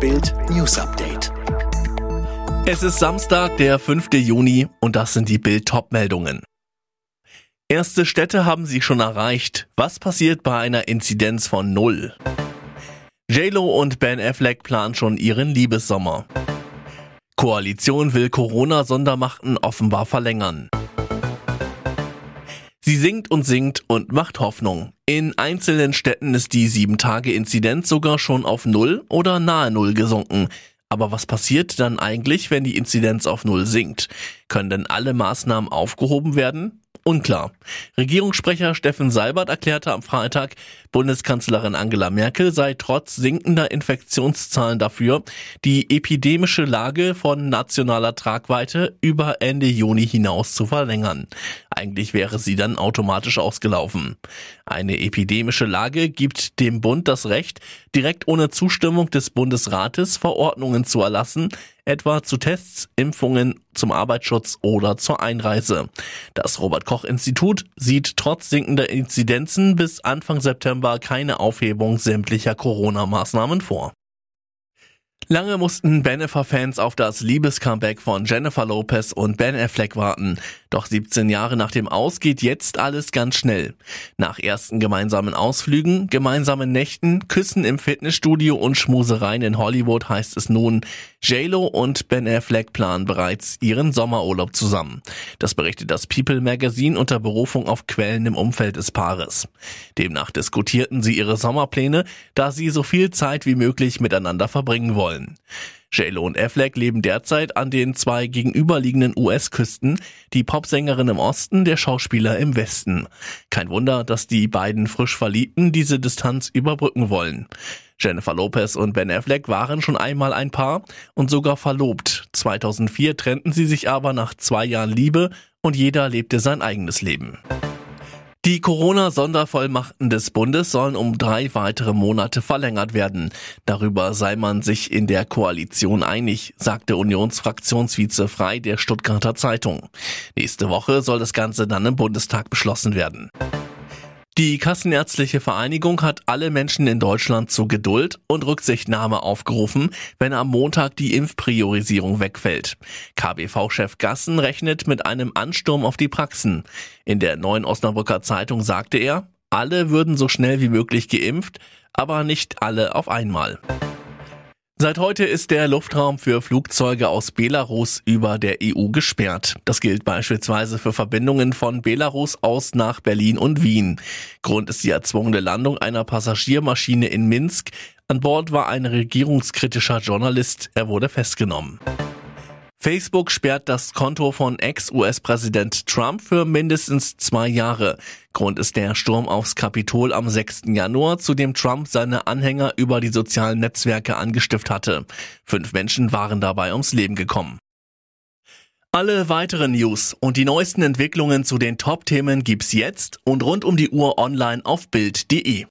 Bild News Update. Es ist Samstag, der 5. Juni und das sind die Bild top meldungen Erste Städte haben sie schon erreicht. Was passiert bei einer Inzidenz von null? JLo und Ben Affleck planen schon ihren Liebessommer. Koalition will Corona-Sondermachten offenbar verlängern. Sie singt und singt und macht Hoffnung. In einzelnen Städten ist die 7-Tage-Inzidenz sogar schon auf Null oder nahe Null gesunken. Aber was passiert dann eigentlich, wenn die Inzidenz auf Null sinkt? Können denn alle Maßnahmen aufgehoben werden? Unklar. Regierungssprecher Steffen Seibert erklärte am Freitag, Bundeskanzlerin Angela Merkel sei trotz sinkender Infektionszahlen dafür, die epidemische Lage von nationaler Tragweite über Ende Juni hinaus zu verlängern. Eigentlich wäre sie dann automatisch ausgelaufen. Eine epidemische Lage gibt dem Bund das Recht, direkt ohne Zustimmung des Bundesrates Verordnungen zu erlassen, etwa zu Tests, Impfungen, zum Arbeitsschutz oder zur Einreise. Das Robert Koch Institut sieht trotz sinkender Inzidenzen bis Anfang September keine Aufhebung sämtlicher Corona-Maßnahmen vor. Lange mussten Bennifer-Fans auf das Liebescomeback von Jennifer Lopez und Ben Affleck warten. Doch 17 Jahre nach dem Aus geht jetzt alles ganz schnell. Nach ersten gemeinsamen Ausflügen, gemeinsamen Nächten, Küssen im Fitnessstudio und Schmusereien in Hollywood heißt es nun, JLo und Ben Affleck planen bereits ihren Sommerurlaub zusammen. Das berichtet das People Magazine unter Berufung auf Quellen im Umfeld des Paares. Demnach diskutierten sie ihre Sommerpläne, da sie so viel Zeit wie möglich miteinander verbringen wollen. JLo und Affleck leben derzeit an den zwei gegenüberliegenden US-Küsten, die Popsängerin im Osten, der Schauspieler im Westen. Kein Wunder, dass die beiden frisch Verliebten diese Distanz überbrücken wollen. Jennifer Lopez und Ben Affleck waren schon einmal ein Paar und sogar verlobt. 2004 trennten sie sich aber nach zwei Jahren Liebe und jeder lebte sein eigenes Leben. Die Corona-Sondervollmachten des Bundes sollen um drei weitere Monate verlängert werden. Darüber sei man sich in der Koalition einig, sagte Unionsfraktionsvize Frei der Stuttgarter Zeitung. Nächste Woche soll das Ganze dann im Bundestag beschlossen werden. Die Kassenärztliche Vereinigung hat alle Menschen in Deutschland zu Geduld und Rücksichtnahme aufgerufen, wenn am Montag die Impfpriorisierung wegfällt. KBV-Chef Gassen rechnet mit einem Ansturm auf die Praxen. In der neuen Osnabrücker Zeitung sagte er, alle würden so schnell wie möglich geimpft, aber nicht alle auf einmal. Seit heute ist der Luftraum für Flugzeuge aus Belarus über der EU gesperrt. Das gilt beispielsweise für Verbindungen von Belarus aus nach Berlin und Wien. Grund ist die erzwungene Landung einer Passagiermaschine in Minsk. An Bord war ein regierungskritischer Journalist. Er wurde festgenommen. Facebook sperrt das Konto von Ex-US-Präsident Trump für mindestens zwei Jahre. Grund ist der Sturm aufs Kapitol am 6. Januar, zu dem Trump seine Anhänger über die sozialen Netzwerke angestiftet hatte. Fünf Menschen waren dabei ums Leben gekommen. Alle weiteren News und die neuesten Entwicklungen zu den Top-Themen gibt's jetzt und rund um die Uhr online auf Bild.de.